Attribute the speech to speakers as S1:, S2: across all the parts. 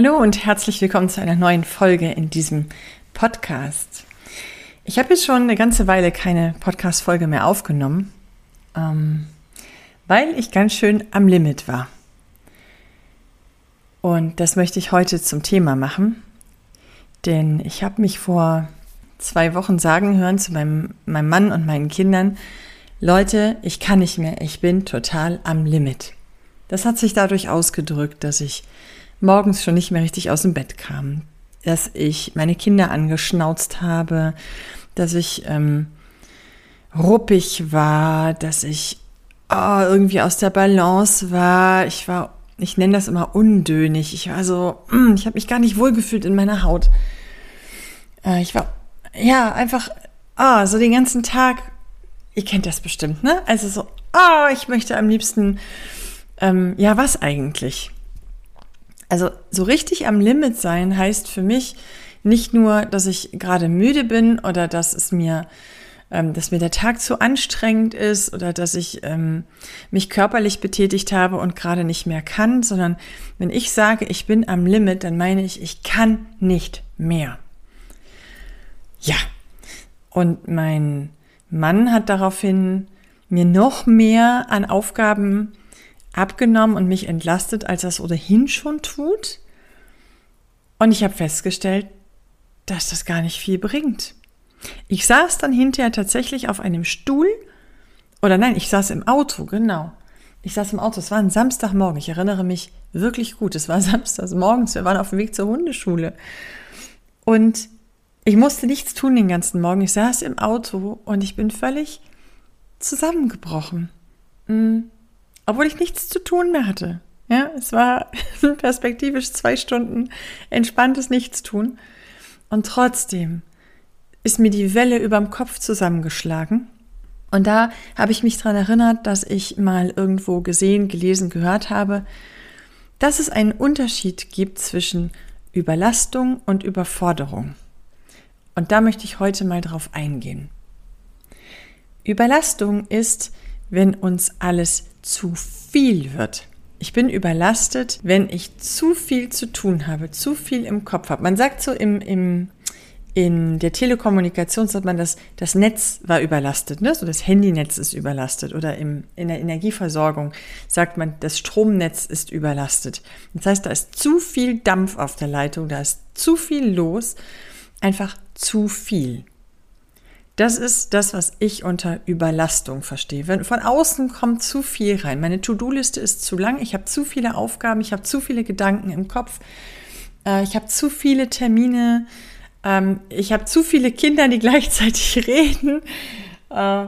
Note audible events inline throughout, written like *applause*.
S1: Hallo und herzlich willkommen zu einer neuen Folge in diesem Podcast. Ich habe jetzt schon eine ganze Weile keine Podcast-Folge mehr aufgenommen, ähm, weil ich ganz schön am Limit war. Und das möchte ich heute zum Thema machen, denn ich habe mich vor zwei Wochen sagen hören zu meinem, meinem Mann und meinen Kindern, Leute, ich kann nicht mehr, ich bin total am Limit. Das hat sich dadurch ausgedrückt, dass ich morgens schon nicht mehr richtig aus dem Bett kam, dass ich meine Kinder angeschnauzt habe, dass ich ähm, ruppig war, dass ich oh, irgendwie aus der Balance war. Ich war, ich nenne das immer undönig. Ich war so, mm, ich habe mich gar nicht wohlgefühlt in meiner Haut. Äh, ich war, ja, einfach, oh, so den ganzen Tag. Ihr kennt das bestimmt, ne? Also so, oh, ich möchte am liebsten, ähm, ja, was eigentlich? Also so richtig am Limit sein heißt für mich nicht nur, dass ich gerade müde bin oder dass es mir, ähm, dass mir der Tag zu anstrengend ist oder dass ich ähm, mich körperlich betätigt habe und gerade nicht mehr kann, sondern wenn ich sage, ich bin am Limit, dann meine ich, ich kann nicht mehr. Ja. Und mein Mann hat daraufhin mir noch mehr an Aufgaben abgenommen und mich entlastet, als es ohnehin schon tut. Und ich habe festgestellt, dass das gar nicht viel bringt. Ich saß dann hinterher tatsächlich auf einem Stuhl, oder nein, ich saß im Auto, genau. Ich saß im Auto, es war ein Samstagmorgen, ich erinnere mich wirklich gut, es war *laughs* Samstagsmorgens, wir waren auf dem Weg zur Hundeschule. Und ich musste nichts tun den ganzen Morgen, ich saß im Auto und ich bin völlig zusammengebrochen. Hm obwohl ich nichts zu tun mehr hatte. Ja, es war *laughs* perspektivisch zwei Stunden entspanntes Nichtstun. Und trotzdem ist mir die Welle überm Kopf zusammengeschlagen. Und da habe ich mich daran erinnert, dass ich mal irgendwo gesehen, gelesen, gehört habe, dass es einen Unterschied gibt zwischen Überlastung und Überforderung. Und da möchte ich heute mal drauf eingehen. Überlastung ist, wenn uns alles zu viel wird. Ich bin überlastet, wenn ich zu viel zu tun habe, zu viel im Kopf habe. Man sagt so im, im, in der Telekommunikation sagt man, dass das Netz war überlastet, ne? so das Handynetz ist überlastet oder im, in der Energieversorgung sagt man, das Stromnetz ist überlastet. Das heißt, da ist zu viel Dampf auf der Leitung, da ist zu viel los, einfach zu viel. Das ist das, was ich unter Überlastung verstehe. Wenn von außen kommt zu viel rein. Meine To-Do-Liste ist zu lang. Ich habe zu viele Aufgaben. Ich habe zu viele Gedanken im Kopf. Äh, ich habe zu viele Termine. Ähm, ich habe zu viele Kinder, die *laughs* gleichzeitig reden. Äh,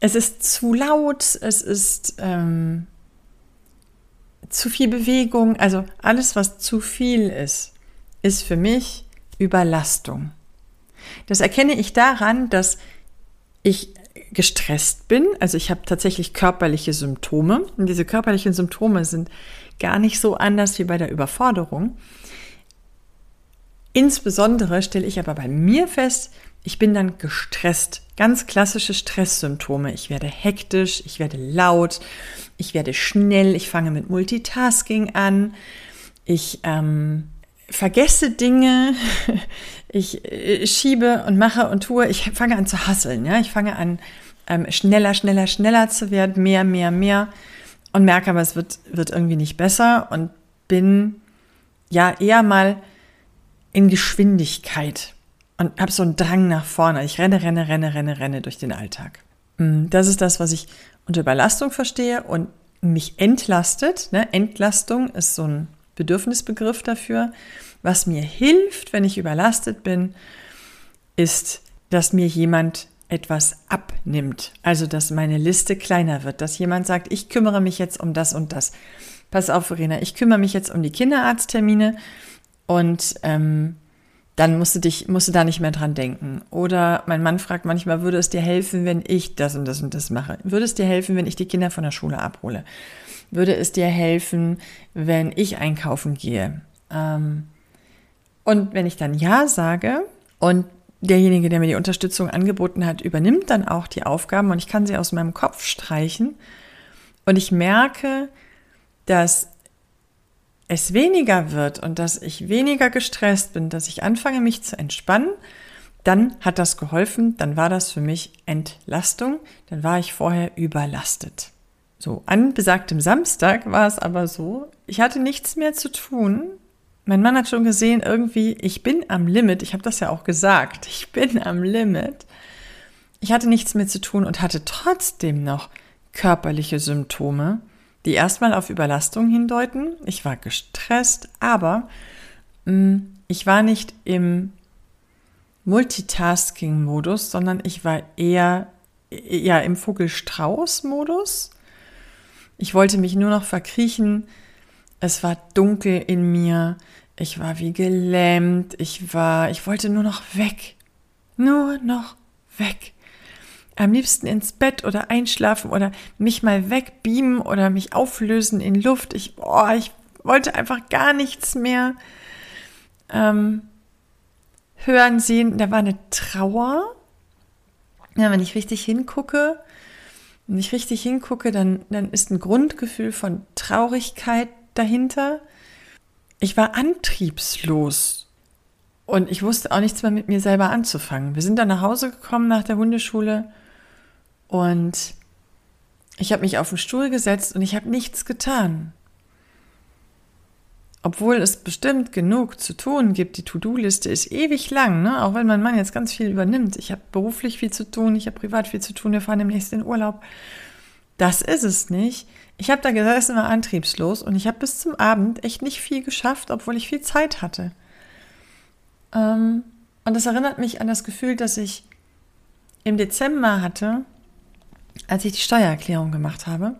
S1: es ist zu laut. Es ist ähm, zu viel Bewegung. Also alles, was zu viel ist, ist für mich Überlastung. Das erkenne ich daran, dass ich gestresst bin. Also ich habe tatsächlich körperliche Symptome. Und diese körperlichen Symptome sind gar nicht so anders wie bei der Überforderung. Insbesondere stelle ich aber bei mir fest, ich bin dann gestresst. Ganz klassische Stresssymptome. Ich werde hektisch, ich werde laut, ich werde schnell, ich fange mit Multitasking an, ich ähm, vergesse Dinge, *laughs* ich äh, schiebe und mache und tue, ich fange an zu hasseln, ja, ich fange an ähm, schneller, schneller, schneller zu werden, mehr, mehr, mehr und merke aber, es wird, wird irgendwie nicht besser und bin ja eher mal in Geschwindigkeit und habe so einen Drang nach vorne. Ich renne, renne, renne, renne, renne durch den Alltag. Mm, das ist das, was ich unter Überlastung verstehe und mich entlastet. Ne? Entlastung ist so ein Bedürfnisbegriff dafür. Was mir hilft, wenn ich überlastet bin, ist, dass mir jemand etwas abnimmt. Also, dass meine Liste kleiner wird, dass jemand sagt, ich kümmere mich jetzt um das und das. pass auf, Verena, ich kümmere mich jetzt um die Kinderarzttermine und ähm, dann musst du dich, musst du da nicht mehr dran denken. Oder mein Mann fragt manchmal, würde es dir helfen, wenn ich das und das und das mache? Würde es dir helfen, wenn ich die Kinder von der Schule abhole? Würde es dir helfen, wenn ich einkaufen gehe? Ähm, und wenn ich dann Ja sage und derjenige, der mir die Unterstützung angeboten hat, übernimmt dann auch die Aufgaben und ich kann sie aus meinem Kopf streichen und ich merke, dass es weniger wird und dass ich weniger gestresst bin, dass ich anfange, mich zu entspannen, dann hat das geholfen, dann war das für mich Entlastung, dann war ich vorher überlastet. So, an besagtem Samstag war es aber so, ich hatte nichts mehr zu tun. Mein Mann hat schon gesehen, irgendwie, ich bin am Limit, ich habe das ja auch gesagt, ich bin am Limit. Ich hatte nichts mehr zu tun und hatte trotzdem noch körperliche Symptome die erstmal auf Überlastung hindeuten. Ich war gestresst, aber mh, mm, ich war nicht im Multitasking-Modus, sondern ich war eher ja, im Vogelstrauß-Modus. Ich wollte mich nur noch verkriechen. Es war dunkel in mir. Ich war wie gelähmt. Ich war, ich wollte nur noch weg. Nur noch weg am liebsten ins Bett oder einschlafen oder mich mal wegbeamen oder mich auflösen in Luft. Ich, oh, ich wollte einfach gar nichts mehr ähm, hören, sehen. Da war eine Trauer. Ja, wenn ich richtig hingucke, wenn ich richtig hingucke, dann, dann ist ein Grundgefühl von Traurigkeit dahinter. Ich war antriebslos und ich wusste auch nichts mehr mit mir selber anzufangen. Wir sind dann nach Hause gekommen nach der Hundeschule und ich habe mich auf den Stuhl gesetzt und ich habe nichts getan. Obwohl es bestimmt genug zu tun gibt, die To-Do-Liste ist ewig lang, ne? auch wenn mein Mann jetzt ganz viel übernimmt. Ich habe beruflich viel zu tun, ich habe privat viel zu tun, wir fahren demnächst in Urlaub. Das ist es nicht. Ich habe da gesessen, war antriebslos und ich habe bis zum Abend echt nicht viel geschafft, obwohl ich viel Zeit hatte. Ähm, und das erinnert mich an das Gefühl, das ich im Dezember hatte, als ich die Steuererklärung gemacht habe,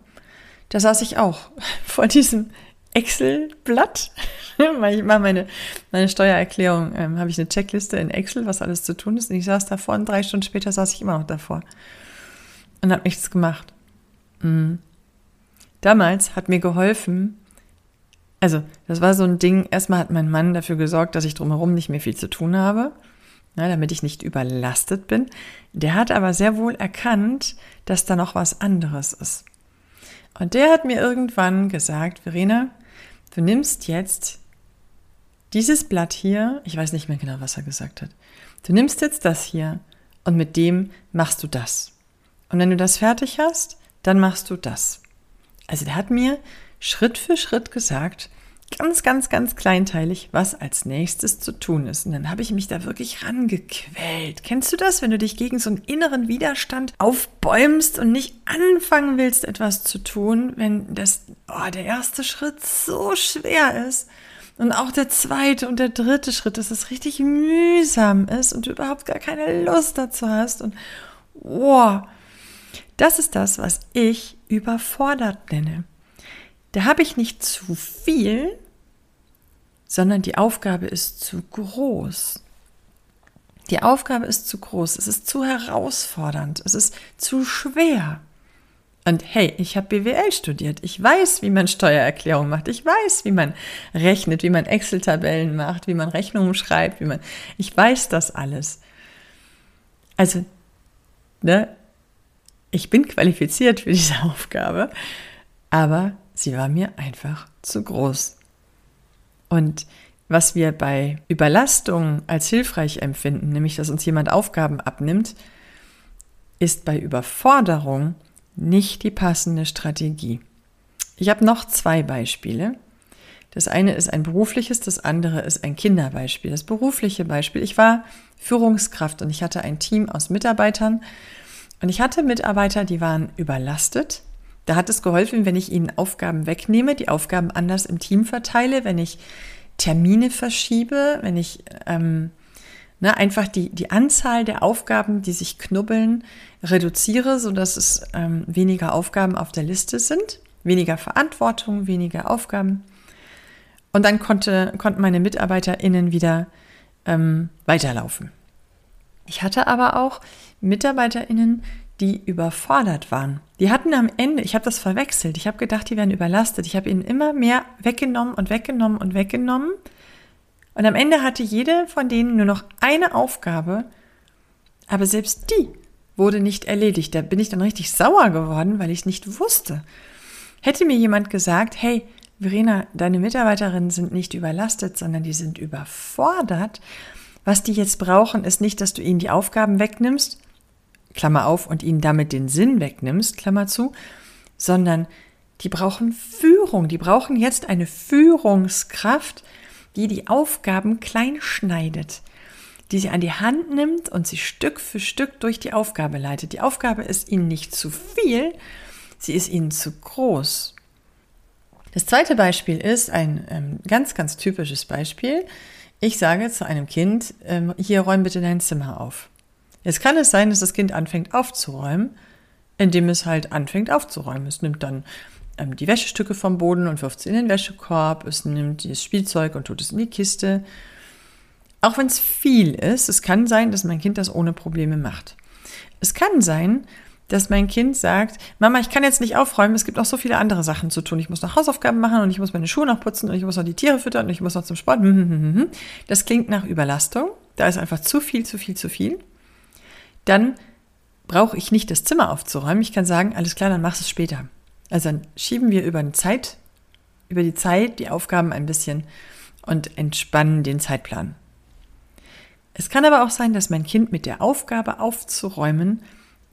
S1: da saß ich auch *laughs* vor diesem Excel-Blatt. *laughs* mache meine, meine Steuererklärung, ähm, habe ich eine Checkliste in Excel, was alles zu tun ist. Und ich saß davor und drei Stunden später saß ich immer noch davor und habe nichts gemacht. Mhm. Damals hat mir geholfen, also das war so ein Ding, erstmal hat mein Mann dafür gesorgt, dass ich drumherum nicht mehr viel zu tun habe ne, damit ich nicht überlastet bin. Der hat aber sehr wohl erkannt, dass da noch was anderes ist. Und der hat mir irgendwann gesagt, Verena, du nimmst jetzt dieses Blatt hier, ich weiß nicht mehr genau, was er gesagt hat. Du nimmst jetzt das hier und mit dem machst du das. Und wenn du das fertig hast, dann machst du das. Also der hat mir Schritt für Schritt gesagt, ganz, ganz, ganz kleinteilig, was als nächstes zu tun ist. Und dann habe ich mich da wirklich rangequält. Kennst du das, wenn du dich gegen so einen inneren Widerstand aufbäumst und nicht anfangen willst, etwas zu tun, wenn das, oh, der erste Schritt so schwer ist? Und auch der zweite und der dritte Schritt, dass es richtig mühsam ist und du überhaupt gar keine Lust dazu hast. Und wow, das ist das, was ich überfordert nenne. Da habe ich nicht zu viel, sondern die Aufgabe ist zu groß. Die Aufgabe ist zu groß, es ist zu herausfordernd, es ist zu schwer. Und hey, ich habe BWL studiert. Ich weiß, wie man Steuererklärung macht. Ich weiß, wie man rechnet, wie man Excel-Tabellen macht, wie man Rechnungen schreibt, wie man. Ich weiß das alles. Also, ne, ich bin qualifiziert für diese *laughs* Aufgabe, aber sie war mir einfach zu groß. Und was wir bei Überlastung als hilfreich empfinden, nämlich dass uns jemand Aufgaben abnimmt, ist bei Überforderung nicht die passende Strategie. Ich habe noch zwei Beispiele. Das eine ist ein berufliches, das andere ist ein Kinderbeispiel. Das berufliche Beispiel, ich war Führungskraft und ich hatte ein Team aus Mitarbeitern und ich hatte Mitarbeiter, die waren überlastet, da hat es geholfen, wenn ich ihnen Aufgaben wegnehme, die Aufgaben anders im Team verteile, wenn ich Termine verschiebe, wenn ich ähm, ne, einfach die, die Anzahl der Aufgaben, die sich knubbeln, reduziere, sodass es ähm, weniger Aufgaben auf der Liste sind. weniger Verantwortung, weniger Aufgaben. Und dann konnte, konnten meine MitarbeiterInnen wieder ähm, weiterlaufen. Ich hatte aber auch MitarbeiterInnen, die überfordert waren. Die hatten am Ende, ich habe das verwechselt, ich habe gedacht, die werden überlastet. Ich habe ihnen immer mehr weggenommen und weggenommen und weggenommen. Und am Ende hatte jede von denen nur noch eine Aufgabe, aber selbst die wurde nicht erledigt. Da bin ich dann richtig sauer geworden, weil ich nicht wusste. Hätte mir jemand gesagt, hey, Verena, deine Mitarbeiterinnen sind nicht überlastet, sondern die sind überfordert. Was die jetzt brauchen, ist nicht, dass du ihnen die Aufgaben wegnimmst, Klammer auf, und ihnen damit den Sinn wegnimmst, Klammer zu, sondern die brauchen Führung. Die brauchen jetzt eine Führungskraft, die die Aufgaben klein schneidet, die sie an die Hand nimmt und sie Stück für Stück durch die Aufgabe leitet. Die Aufgabe ist ihnen nicht zu viel, sie ist ihnen zu groß. Das zweite Beispiel ist ein ähm, ganz, ganz typisches Beispiel. Ich sage zu einem Kind, ähm, hier räum bitte dein Zimmer auf. Jetzt kann es sein, dass das Kind anfängt aufzuräumen, indem es halt anfängt aufzuräumen. Es nimmt dann ähm, die Wäschestücke vom Boden und wirft sie in den Wäschekorb. Es nimmt das Spielzeug und tut es in die Kiste. Auch wenn es viel ist, es kann sein, dass mein Kind das ohne Probleme macht. Es kann sein, dass mein Kind sagt, Mama, ich kann jetzt nicht aufräumen, es gibt noch so viele andere Sachen zu tun. Ich muss noch Hausaufgaben machen und ich muss meine Schuhe noch putzen und ich muss noch die Tiere füttern und ich muss noch zum Sport. Das klingt nach Überlastung. Da ist einfach zu viel, zu viel, zu viel. Dann brauche ich nicht das Zimmer aufzuräumen. Ich kann sagen, alles klar, dann machst du es später. Also dann schieben wir über Zeit, über die Zeit die Aufgaben ein bisschen und entspannen den Zeitplan. Es kann aber auch sein, dass mein Kind mit der Aufgabe aufzuräumen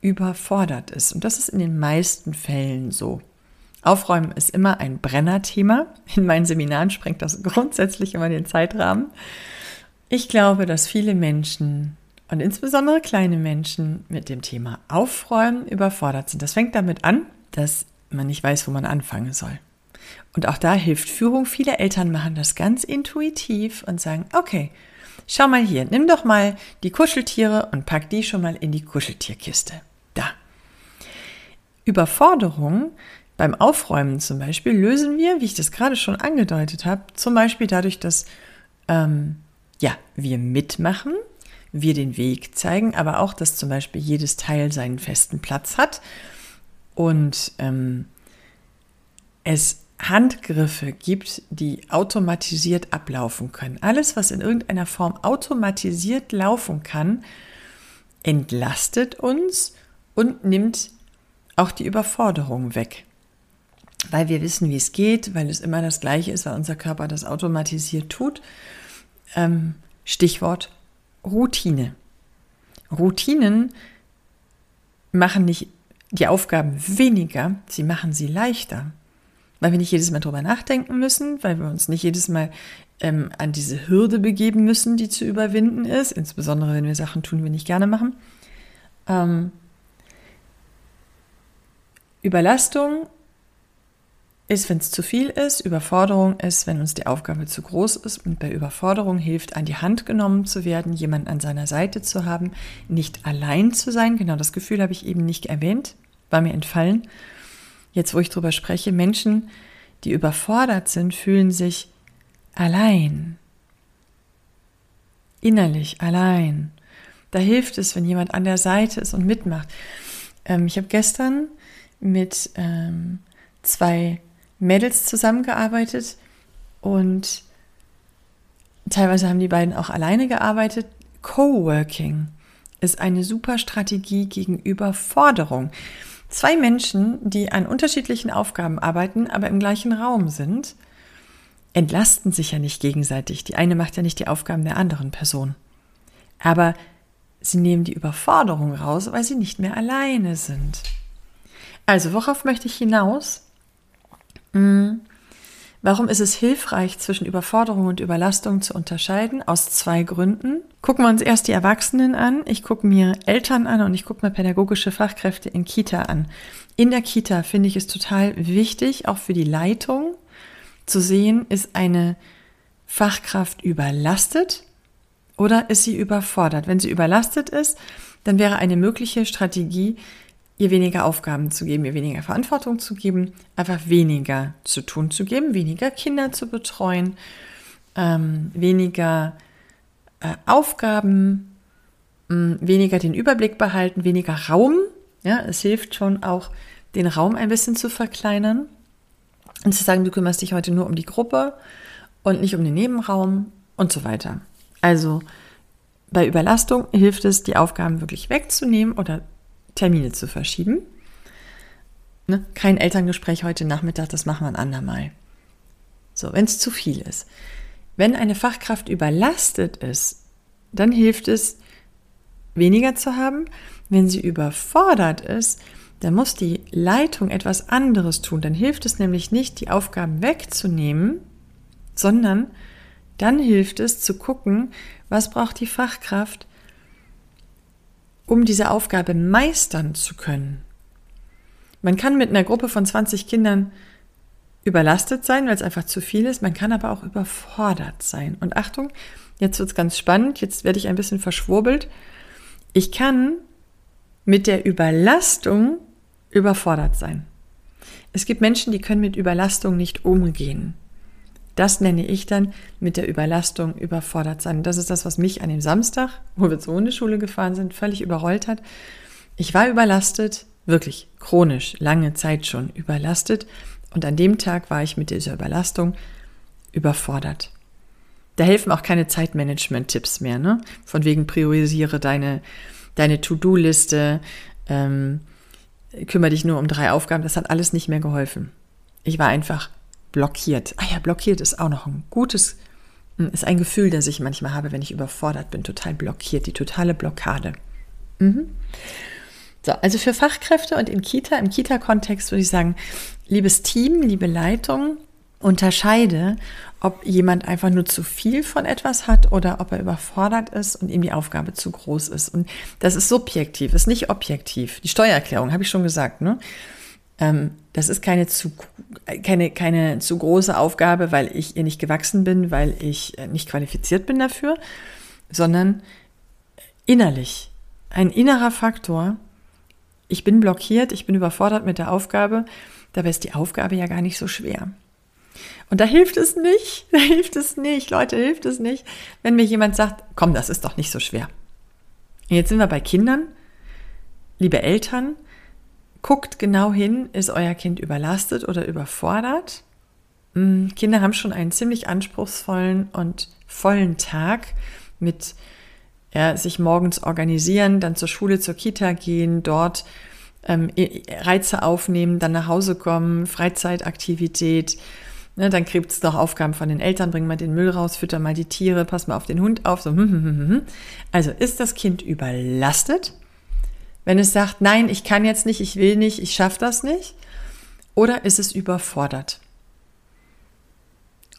S1: überfordert ist. Und das ist in den meisten Fällen so. Aufräumen ist immer ein Brennerthema. In meinen Seminaren sprengt das grundsätzlich immer den Zeitrahmen. Ich glaube, dass viele Menschen und insbesondere kleine Menschen mit dem Thema Aufräumen überfordert sind. Das fängt damit an, dass man nicht weiß, wo man anfangen soll. Und auch da hilft Führung. Viele Eltern machen das ganz intuitiv und sagen, okay, schau mal hier, nimm doch mal die Kuscheltiere und pack die schon mal in die Kuscheltierkiste. Da. Überforderung beim Aufräumen zum Beispiel lösen wir, wie ich das gerade schon angedeutet habe, zum Beispiel dadurch, dass ähm, ja, wir mitmachen, wir den Weg zeigen, aber auch, dass zum Beispiel jedes Teil seinen festen Platz hat und ähm, es Handgriffe gibt, die automatisiert ablaufen können. Alles, was in irgendeiner Form automatisiert laufen kann, entlastet uns und nimmt auch die Überforderung weg. Weil wir wissen, wie es geht, weil es immer das Gleiche ist, weil unser Körper das automatisiert tut. Ähm, Stichwort Routine. Routinen machen nicht die Aufgaben weniger, sie machen sie leichter. Weil wir nicht jedes Mal drüber nachdenken müssen, weil wir uns nicht jedes Mal ähm, an diese Hürde begeben müssen, die zu überwinden ist, insbesondere wenn wir Sachen tun, die wir nicht gerne machen. Ähm, Überlastung ist, wenn es zu viel ist, Überforderung ist, wenn uns die Aufgabe zu groß ist. Und bei Überforderung hilft, an die Hand genommen zu werden, jemanden an seiner Seite zu haben, nicht allein zu sein. Genau das Gefühl habe ich eben nicht erwähnt, war mir entfallen. Jetzt, wo ich drüber spreche, Menschen, die überfordert sind, fühlen sich allein. Innerlich allein. Da hilft es, wenn jemand an der Seite ist und mitmacht. Ähm, ich habe gestern mit ähm, zwei Mädels zusammengearbeitet und teilweise haben die beiden auch alleine gearbeitet. Coworking ist eine super Strategie gegenüber Forderung. Zwei Menschen, die an unterschiedlichen Aufgaben arbeiten, aber im gleichen Raum sind, entlasten sich ja nicht gegenseitig. Die eine macht ja nicht die Aufgaben der anderen Person. Aber sie nehmen die Überforderung raus, weil sie nicht mehr alleine sind. Also, worauf möchte ich hinaus? Hm. Warum ist es hilfreich, zwischen Überforderung und Überlastung zu unterscheiden? Aus zwei Gründen. Gucken wir uns erst die Erwachsenen an. Ich gucke mir Eltern an und ich gucke mir pädagogische Fachkräfte in Kita an. In der Kita finde ich es total wichtig, auch für die Leitung, zu sehen, ist eine Fachkraft überlastet oder ist sie überfordert? Wenn sie überlastet ist, dann wäre eine mögliche Strategie, ihr weniger Aufgaben zu geben, ihr weniger Verantwortung zu geben, einfach weniger zu tun zu geben, weniger Kinder zu betreuen, ähm, weniger äh, Aufgaben, mh, weniger den Überblick behalten, weniger Raum. Ja, es hilft schon auch, den Raum ein bisschen zu verkleinern und zu sagen, du kümmerst dich heute nur um die Gruppe und nicht um den Nebenraum und so weiter. Also bei Überlastung hilft es, die Aufgaben wirklich wegzunehmen oder Termine zu verschieben. Ne? Kein Elterngespräch heute Nachmittag, das machen wir ein andermal. So, wenn es zu viel ist. Wenn eine Fachkraft überlastet ist, dann hilft es, weniger zu haben. Wenn sie überfordert ist, dann muss die Leitung etwas anderes tun. Dann hilft es nämlich nicht, die Aufgaben wegzunehmen, sondern dann hilft es zu gucken, was braucht die Fachkraft, um diese Aufgabe meistern zu können. Man kann mit einer Gruppe von 20 Kindern überlastet sein, weil es einfach zu viel ist. Man kann aber auch überfordert sein. Und Achtung, jetzt wird es ganz spannend, jetzt werde ich ein bisschen verschwurbelt. Ich kann mit der Überlastung überfordert sein. Es gibt Menschen, die können mit Überlastung nicht umgehen. Das nenne ich dann mit der Überlastung überfordert sein. Das ist das, was mich an dem Samstag, wo wir zur Hundeschule gefahren sind, völlig überrollt hat. Ich war überlastet, wirklich chronisch, lange Zeit schon überlastet. Und an dem Tag war ich mit dieser Überlastung überfordert. Da helfen auch keine Zeitmanagement-Tipps mehr, ne? Von wegen priorisiere deine, deine To-Do-Liste, ähm, kümmere dich nur um drei Aufgaben. Das hat alles nicht mehr geholfen. Ich war einfach blockiert. Ah ja, blockiert ist auch noch ein gutes, hm, ist ein Gefühl, das ich manchmal habe, wenn ich überfordert bin, total blockiert, die totale Blockade. Mhm. So, also für Fachkräfte und in Kita, im Kita-Kontext würde ich sagen, liebes Team, liebe Leitung, unterscheide, ob jemand einfach nur zu viel von etwas hat oder ob er überfordert ist und ihm die Aufgabe zu groß ist. Und das ist subjektiv, ist nicht objektiv. Die Steuererklärung habe ich schon gesagt, ne? Ähm, das ist keine zu, keine, keine zu große Aufgabe, weil ich ihr nicht gewachsen bin, weil ich äh, nicht qualifiziert bin dafür, sondern innerlich. Ein innerer Faktor. Ich bin blockiert, ich bin überfordert mit der Aufgabe. Dabei ist die Aufgabe ja gar nicht so schwer. Und da hilft es nicht, *laughs* da hilft es nicht, Leute, hilft es nicht, wenn mir jemand sagt, komm, das ist doch nicht so schwer. Jetzt sind wir bei Kindern. Liebe Eltern, Guckt genau hin, ist euer Kind überlastet oder überfordert? Hm, Kinder haben schon einen ziemlich anspruchsvollen und vollen Tag mit ja, sich morgens organisieren, dann zur Schule, zur Kita gehen, dort ähm, Reize aufnehmen, dann nach Hause kommen, Freizeitaktivität. Ne, dann kriegt es noch Aufgaben von den Eltern, bring mal den Müll raus, fütter mal die Tiere, pass mal auf den Hund auf. So. Hm, hm, hm, also ist das Kind überlastet? Wenn es sagt, nein, ich kann jetzt nicht, ich will nicht, ich schaffe das nicht, oder ist es überfordert?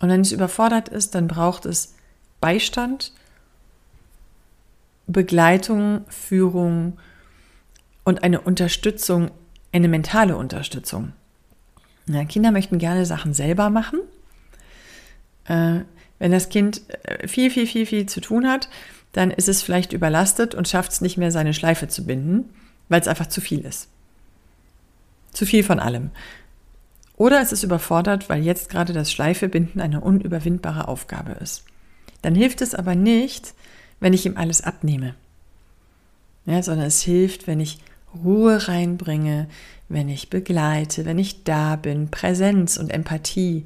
S1: Und wenn es überfordert ist, dann braucht es Beistand, Begleitung, Führung und eine Unterstützung, eine mentale Unterstützung. Ja, Kinder möchten gerne Sachen selber machen. Äh, wenn das Kind äh, viel, viel, viel, viel zu tun hat, dann ist es vielleicht überlastet und schafft es nicht mehr, seine Schleife zu binden, weil es einfach zu viel ist. Zu viel von allem. Oder es ist überfordert, weil jetzt gerade das Schleifebinden eine unüberwindbare Aufgabe ist. Dann hilft es aber nicht, wenn ich ihm alles abnehme. Ja, sondern es hilft, wenn ich Ruhe reinbringe, wenn ich begleite, wenn ich da bin. Präsenz und Empathie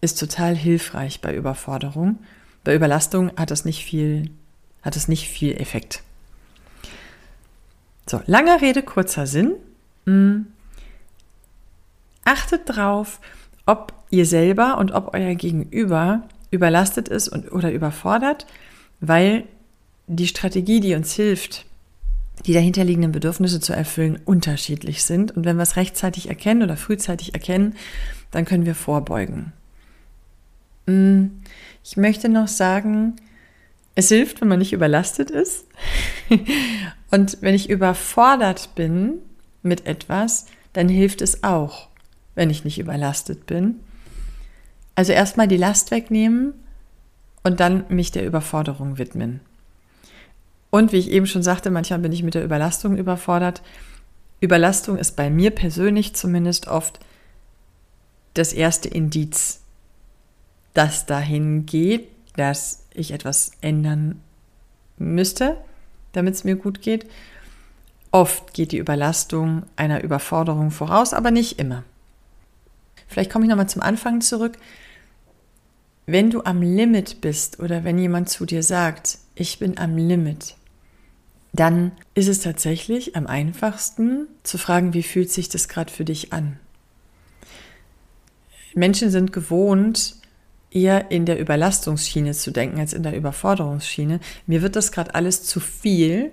S1: ist total hilfreich bei Überforderung. Bei Überlastung hat das nicht viel hat es nicht viel Effekt. So, langer Rede, kurzer Sinn. Hm. Achtet drauf, ob ihr selber und ob euer Gegenüber überlastet ist und, oder überfordert, weil die Strategie, die uns hilft, die dahinterliegenden Bedürfnisse zu erfüllen, unterschiedlich sind. Und wenn wir es rechtzeitig erkennen oder frühzeitig erkennen, dann können wir vorbeugen. Hm. Ich möchte noch sagen, es hilft, wenn man nicht überlastet ist. *laughs* Und wenn ich überfordert bin mit etwas, dann hilft es auch, wenn ich nicht überlastet bin. Also erstmal die Last wegnehmen und dann mich der Überforderung widmen. Und wie ich eben schon sagte, manchmal bin ich mit der Überlastung überfordert. Überlastung ist bei mir persönlich zumindest oft das erste Indiz, das dahin geht, dass ich etwas ändern müsste, damit es mir gut geht. Oft geht die Überlastung einer Überforderung voraus, aber nicht immer. Vielleicht komme ich nochmal zum Anfang zurück. Wenn du am Limit bist oder wenn jemand zu dir sagt, ich bin am Limit, dann ist es tatsächlich am einfachsten zu fragen, wie fühlt sich das gerade für dich an? Menschen sind gewohnt, eher in der Überlastungsschiene zu denken als in der Überforderungsschiene. Mir wird das gerade alles zu viel,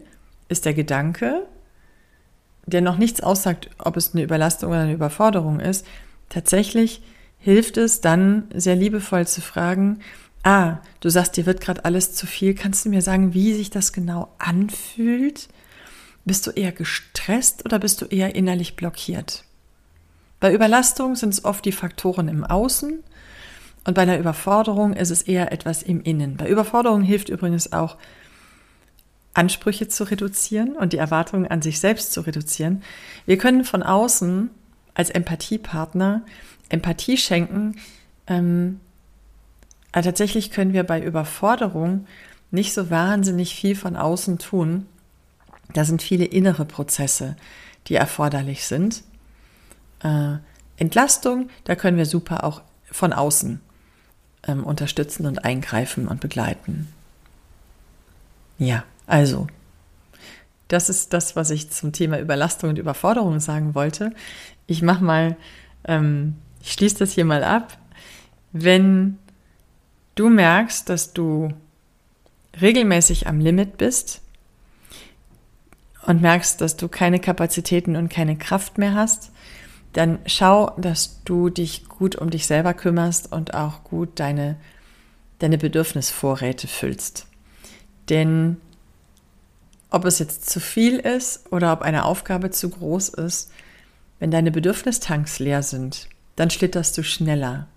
S1: ist der Gedanke, der noch nichts aussagt, ob es eine Überlastung oder eine Überforderung ist. Tatsächlich hilft es dann sehr liebevoll zu fragen, ah, du sagst, dir wird gerade alles zu viel, kannst du mir sagen, wie sich das genau anfühlt? Bist du eher gestresst oder bist du eher innerlich blockiert? Bei Überlastung sind es oft die Faktoren im Außen und bei einer Überforderung ist es eher etwas im Innen. Bei Überforderung hilft übrigens auch, Ansprüche zu reduzieren und die Erwartungen an sich selbst zu reduzieren. Wir können von außen als Empathiepartner Empathie schenken. Ähm, aber tatsächlich können wir bei Überforderung nicht so wahnsinnig viel von außen tun. Da sind viele innere Prozesse, die erforderlich sind. Äh, Entlastung, da können wir super auch von außen ähm, unterstützen und eingreifen und begleiten. Ja, also, das ist das, was ich zum Thema Überlastung und Überforderung sagen wollte. Ich mache mal, ähm, ich schließe das hier mal ab. Wenn du merkst, dass du regelmäßig am Limit bist und merkst, dass du keine Kapazitäten und keine Kraft mehr hast, dann schau, dass du dich gut um dich selber kümmerst und auch gut deine, deine Bedürfnisvorräte füllst. Denn ob es jetzt zu viel ist oder ob eine Aufgabe zu groß ist, wenn deine Bedürfnistanks leer sind, dann schlitterst du schneller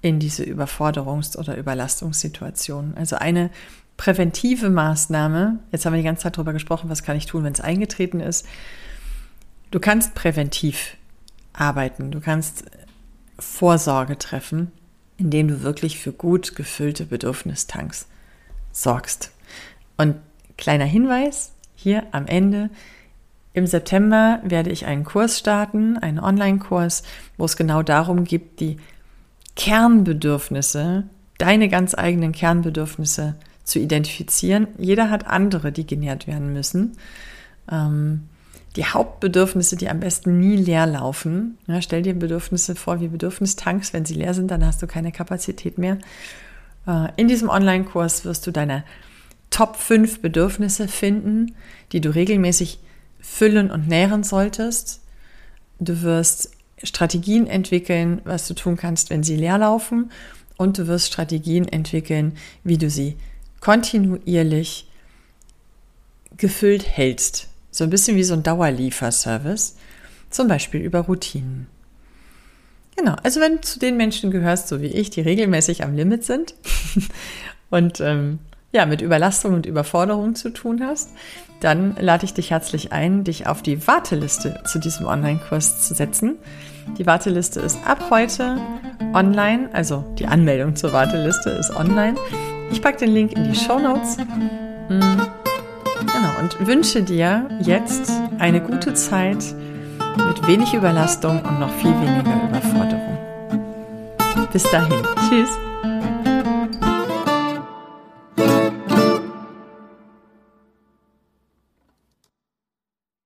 S1: in diese Überforderungs- oder Überlastungssituation. Also eine präventive Maßnahme, jetzt haben wir die ganze Zeit darüber gesprochen, was kann ich tun, wenn es eingetreten ist. Du kannst präventiv arbeiten. Du kannst Vorsorge treffen, indem du wirklich für gut gefüllte Bedürfnistanks sorgst. Und kleiner Hinweis hier am Ende. Im September werde ich einen Kurs starten, einen Online-Kurs, wo es genau darum geht, die Kernbedürfnisse, deine ganz eigenen Kernbedürfnisse zu identifizieren. Jeder hat andere, die genährt werden müssen. Ähm, die Hauptbedürfnisse, die am besten nie leer laufen. Ja, stell dir Bedürfnisse vor wie Bedürfnistanks. Wenn sie leer sind, dann hast du keine Kapazität mehr. Äh, in diesem Online-Kurs wirst du deine Top 5 Bedürfnisse finden, die du regelmäßig füllen und nähren solltest. Du wirst Strategien entwickeln, was du tun kannst, wenn sie leer laufen. Und du wirst Strategien entwickeln, wie du sie kontinuierlich gefüllt hältst. So ein bisschen wie so ein Dauerlieferservice, zum Beispiel über Routinen. Genau, also wenn du zu den Menschen gehörst, so wie ich, die regelmäßig am Limit sind *laughs* und ähm, ja, mit Überlastung und Überforderung zu tun hast, dann lade ich dich herzlich ein, dich auf die Warteliste zu diesem Online-Kurs zu setzen. Die Warteliste ist ab heute online, also die Anmeldung zur Warteliste ist online. Ich packe den Link in die Show Notes. Mm. Und wünsche dir jetzt eine gute Zeit mit wenig Überlastung und noch viel weniger Überforderung. Bis dahin. Tschüss.